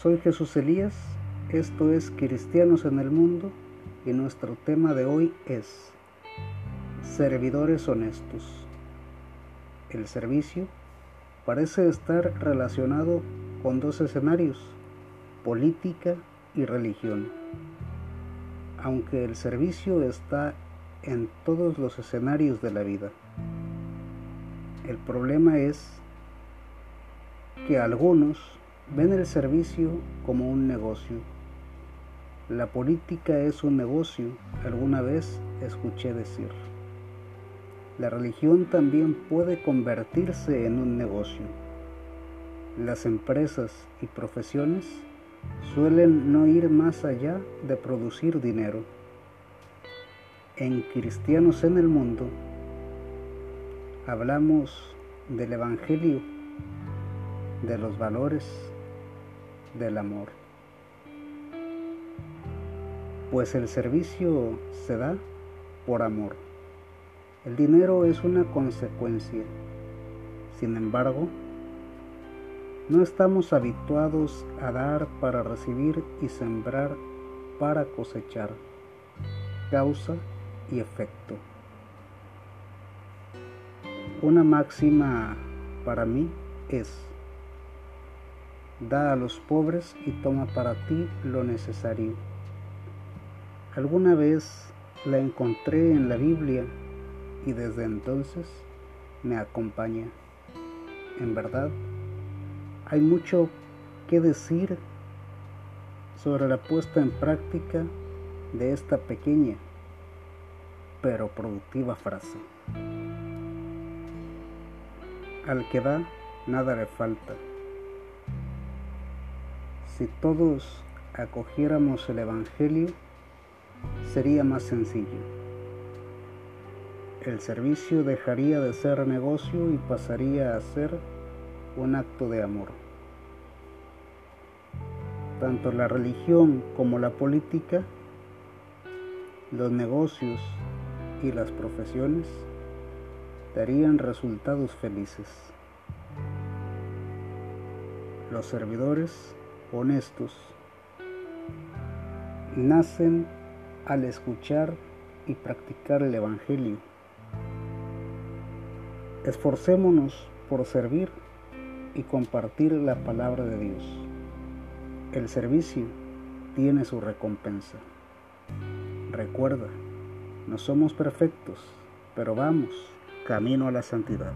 Soy Jesús Elías, esto es Cristianos en el Mundo y nuestro tema de hoy es Servidores honestos. El servicio parece estar relacionado con dos escenarios, política y religión. Aunque el servicio está en todos los escenarios de la vida. El problema es que algunos ven el servicio como un negocio. La política es un negocio, alguna vez escuché decir. La religión también puede convertirse en un negocio. Las empresas y profesiones suelen no ir más allá de producir dinero. En Cristianos en el Mundo hablamos del Evangelio, de los valores, del amor. Pues el servicio se da por amor. El dinero es una consecuencia. Sin embargo, no estamos habituados a dar para recibir y sembrar para cosechar. Causa y efecto. Una máxima para mí es, da a los pobres y toma para ti lo necesario. Alguna vez la encontré en la Biblia y desde entonces me acompaña. En verdad, hay mucho que decir sobre la puesta en práctica de esta pequeña pero productiva frase. Al que da, nada le falta. Si todos acogiéramos el Evangelio, sería más sencillo. El servicio dejaría de ser negocio y pasaría a ser un acto de amor. Tanto la religión como la política, los negocios y las profesiones darían resultados felices. Los servidores honestos nacen al escuchar y practicar el Evangelio. Esforcémonos por servir y compartir la palabra de Dios. El servicio tiene su recompensa. Recuerda, no somos perfectos, pero vamos camino a la santidad.